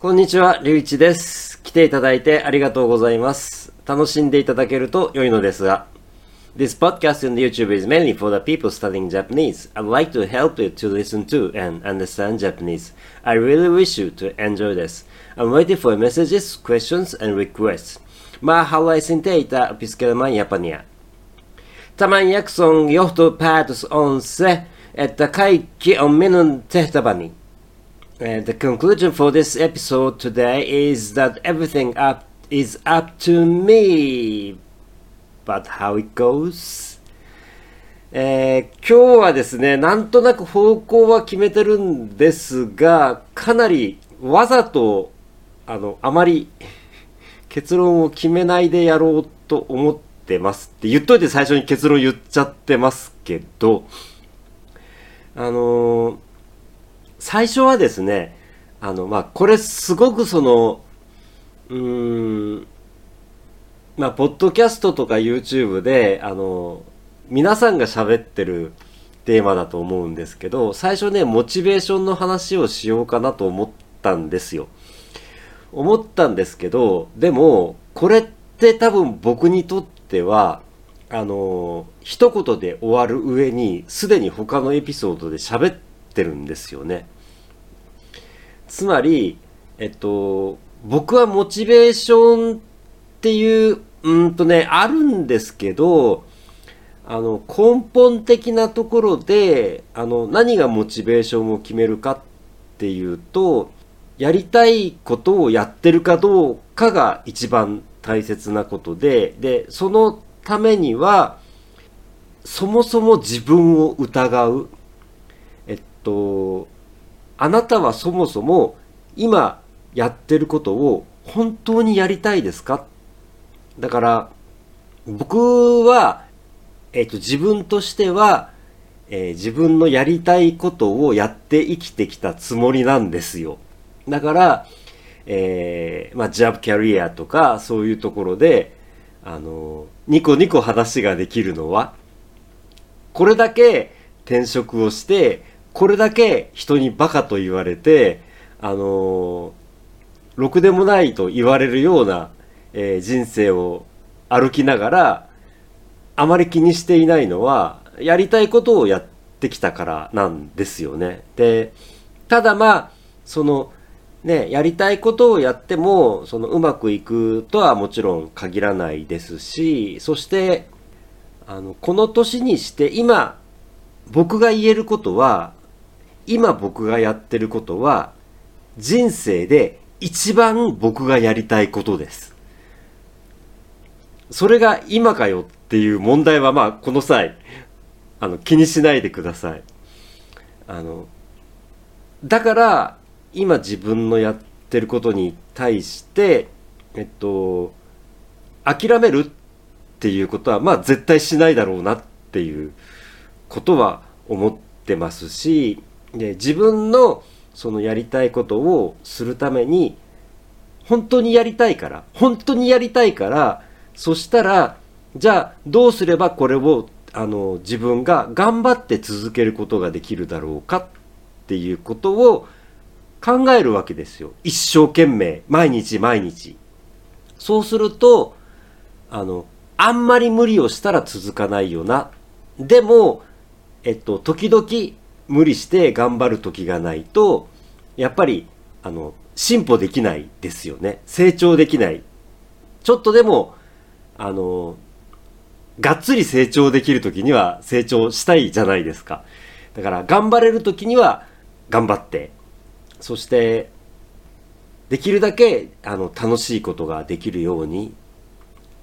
こんにちは、りゅういちです。来ていただいてありがとうございます。楽しんでいただけると良いのですが。This podcast on YouTube is mainly for the people studying Japanese. I'd like to help you to listen to and understand Japanese. I really wish you to enjoy this. I'm waiting for messages, questions, and requests. Mahalaisen teitä opiskelemaan Japania. Tämän jakson johtopäätös on se, että kaikki on minun tehtäväni. The conclusion for this episode today is that everything up is up to me. But how it goes? えー今日はですね、なんとなく方向は決めてるんですが、かなりわざと、あの、あまり 結論を決めないでやろうと思ってますって言っといて最初に結論言っちゃってますけど、あのー最初はですね、あの、まあ、これすごくその、うーん、まあ、ポッドキャストとか YouTube で、あの、皆さんが喋ってるテーマだと思うんですけど、最初ね、モチベーションの話をしようかなと思ったんですよ。思ったんですけど、でも、これって多分僕にとっては、あの、一言で終わる上に、すでに他のエピソードで喋ってるんですよね。つまり、えっと、僕はモチベーションっていう、うんとね、あるんですけど、あの、根本的なところで、あの、何がモチベーションを決めるかっていうと、やりたいことをやってるかどうかが一番大切なことで、で、そのためには、そもそも自分を疑う。えっと、あなたはそもそも今やってることを本当にやりたいですか？だから、僕は、えっと、自分としては、えー自分のやりたいことをやって生きてきたつもりなんですよ。だから、えーまあ、ジャブキャリアとか、そういうところで、あの、ニコニコ話ができるのは、これだけ転職をして、これだけ人にバカと言われて、あのろくでもないと言われるような、えー人生を歩きながら、あまり気にしていないのは、やりたいことをやってきたからなんですよね。で、ただまあ、その、ね、やりたいことをやっても、そのうまくいくとはもちろん限らないですし、そして、あの、この年にして今、僕が言えることは、今僕がやってることは、人生で一番僕がやりたいことです。それが今かよっていう問題はまあこの際、あの気にしないでください。あの、だから今自分のやってることに対して、えっと、諦めるっていうことはまあ絶対しないだろうなっていうことは思ってますし、で自分のそのやりたいことをするために本当にやりたいから本当にやりたいからそしたらじゃあどうすればこれをあの自分が頑張って続けることができるだろうかっていうことを考えるわけですよ。一生懸命毎日毎日。そうするとあのあんまり無理をしたら続かないよな。でもえっと時々無理して頑張る時がないとやっぱりあの進歩できないですよね。成長できない。ちょっとでもあのがっつり成長できる時には成長したいじゃないですか。だから頑張れる時には頑張って。そしてできるだけあの楽しいことができるように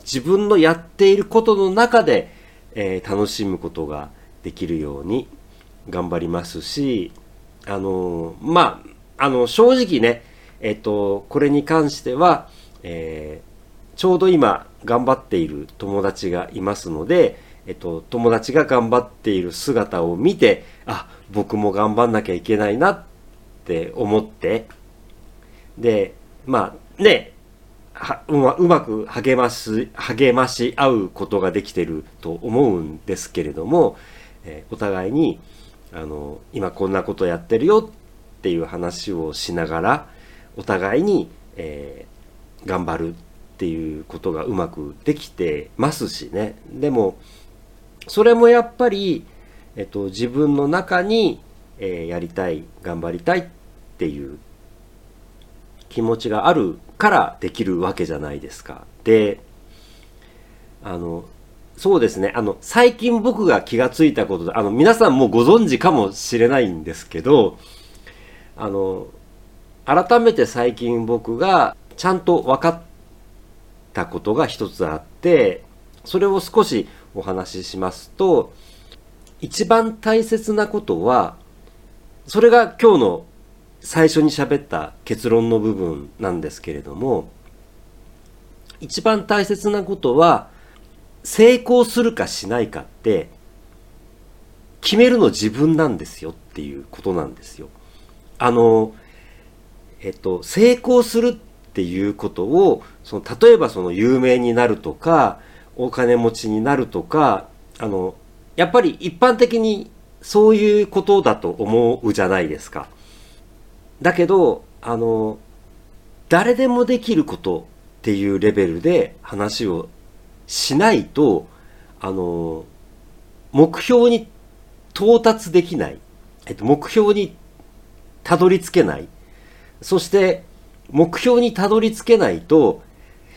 自分のやっていることの中で、えー楽しむことができるように頑張りますし、あのまあ、あの、正直ね、えっと、これに関しては、えーちょうど今頑張っている友達がいますので、えっと、友達が頑張っている姿を見て、あ、僕も頑張んなきゃいけないなって思って、で、まあね、はうまうまく励ます励まし合うことができてると思うんですけれども、えーお互いにあの今こんなことやってるよっていう話をしながらお互いに、えー、頑張るっていうことがうまくできてますしねでもそれもやっぱり、えっと、自分の中に、えー、やりたい頑張りたいっていう気持ちがあるからできるわけじゃないですか。であのそうですね。あの最近僕が気がついたことであの皆さんもご存知かもしれないんですけどあの改めて最近僕がちゃんと分かったことが一つあってそれを少しお話ししますと一番大切なことはそれが今日の最初に喋った結論の部分なんですけれども一番大切なことは成功するかしないかって決めるの自分なんですよっていうことなんですよ。あの、えっと、成功するっていうことを、その例えばその有名になるとか、お金持ちになるとか、あの、やっぱり一般的にそういうことだと思うじゃないですか。だけど、あの、誰でもできることっていうレベルで話をしないと、あの、目標に到達できない。えっと、目標にたどり着けない。そして、目標にたどり着けないと、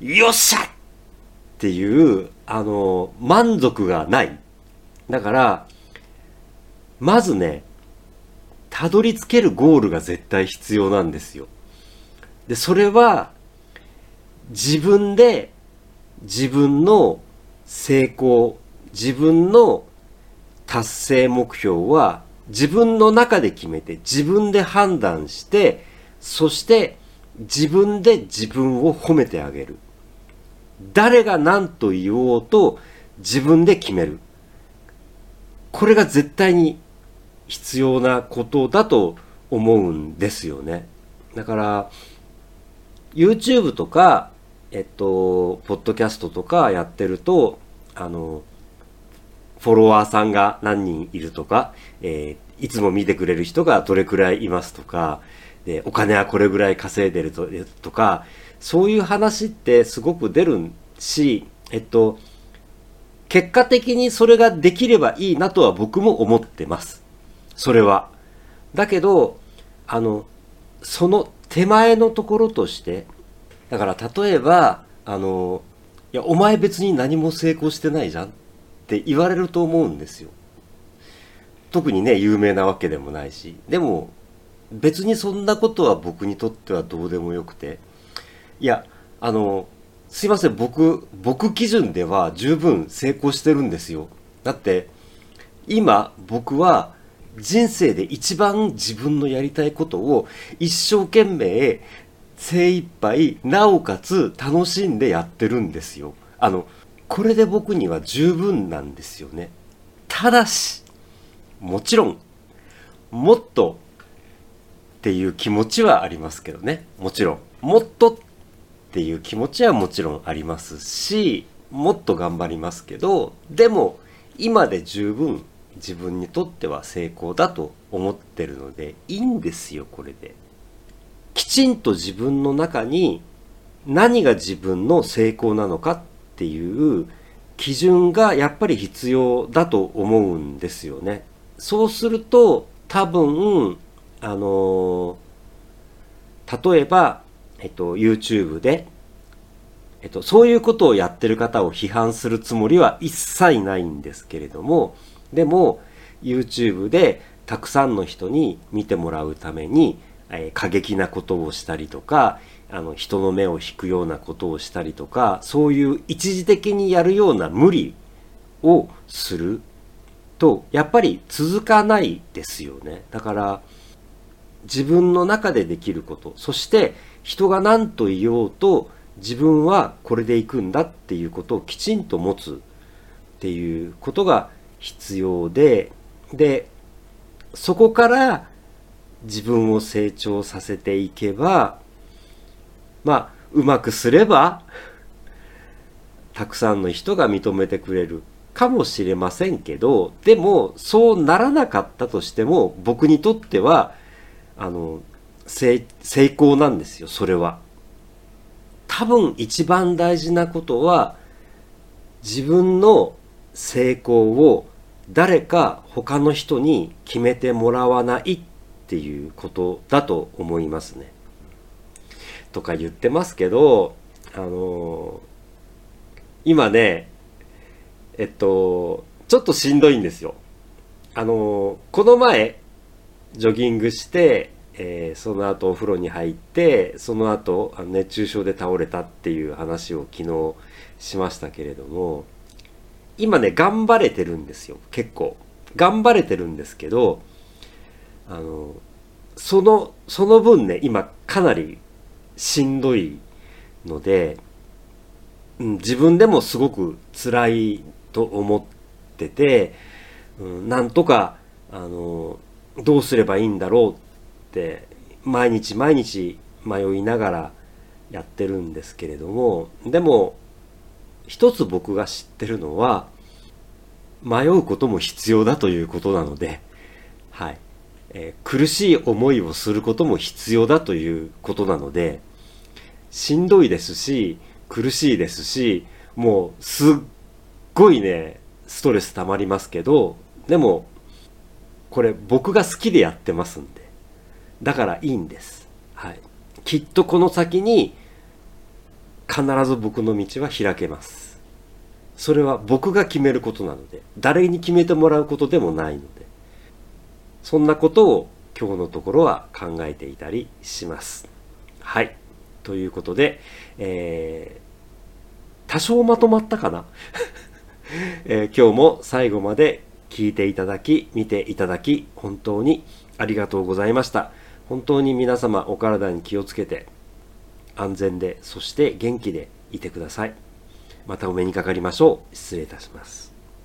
よっしゃっていう、あの、満足がない。だから、まずね、たどり着けるゴールが絶対必要なんですよ。で、それは、自分で自分の成功、自分の達成目標は自分の中で決めて自分で判断してそして自分で自分を褒めてあげる。誰が何と言おうと自分で決める。これが絶対に必要なことだと思うんですよね。だから YouTube とかえっとポッドキャストとかやってるとあのフォロワーさんが何人いるとか、えー、いつも見てくれる人がどれくらいいますとか、で、お金はこれぐらい稼いでるととか、そういう話ってすごく出るし、えっと、結果的にそれができればいいなとは僕も思ってます。それは。だけど、あの、その手前のところとして、だから例えば、あの、いや、お前別に何も成功してないじゃんって言われると思うんですよ。特にね、有名なわけでもないし。でも、別にそんなことは僕にとってはどうでもよくて。いや、あの、すいません、僕、僕基準では十分成功してるんですよ。だって、今、僕は人生で一番自分のやりたいことを一生懸命、精一杯、なおかつ楽しんでやってるんですよ。あの、これで僕には十分なんですよね。ただし、もちろん、もっとっていう気持ちはありますけどね。もちろん。もっとっていう気持ちはもちろんありますし、もっと頑張りますけど、でも、今で十分自分にとっては成功だと思ってるので、いいんですよ、これで。きちんと自分の中に何が自分の成功なのかっていう基準がやっぱり必要だと思うんですよね。そうすると多分あの例えば、えっと、YouTube で、えっと、そういうことをやってる方を批判するつもりは一切ないんですけれどもでも YouTube でたくさんの人に見てもらうために、え、過激なことをしたりとかあの人の目を引くようなことをしたりとかそういう一時的にやるような無理をするとやっぱり続かないですよね。だから自分の中でできることそして人が何と言おうと自分はこれでいくんだっていうことをきちんと持つっていうことが必要ででそこから自分を成長させていけばまあ、うまくすれば、たくさんの人が認めてくれるかもしれませんけど、でも、そうならなかったとしても、僕にとっては、あの、成功なんですよ、それは。多分一番大事なことは、自分の成功を誰か他の人に決めてもらわないっていうことだと思いますね。とか言ってますけど、あの今ね、えっと、ちょっとしんどいんですよ。あのこの前、ジョギングして、えー、その後お風呂に入って、その後熱中症で倒れたっていう話を昨日しましたけれども、今ね、頑張れてるんですよ、結構。頑張れてるんですけど、あの、その、その分ね、今かなりしんどいので、うん、自分でもすごく辛いと思ってて、うん、なんとか、あの、どうすればいいんだろうって毎日毎日迷いながらやってるんですけれどもでも一つ僕が知ってるのは迷うことも必要だということなので、はい。えー、苦しい思いをすることも必要だということなのでしんどいですし苦しいですしもうすっごいねストレス溜まりますけどでもこれ僕が好きでやってますんでだからいいんです。はい。きっとこの先に必ず僕の道は開けます。それは僕が決めることなので、誰に決めてもらうことでもないので、そんなことを今日のところは考えていたりします。はい。ということで、えー、多少まとまったかな、えー、今日も最後まで聞いていただき、見ていただき、本当にありがとうございました。本当に皆様お体に気をつけて安全でそして元気でいてください。またお目にかかりましょう。失礼いたします。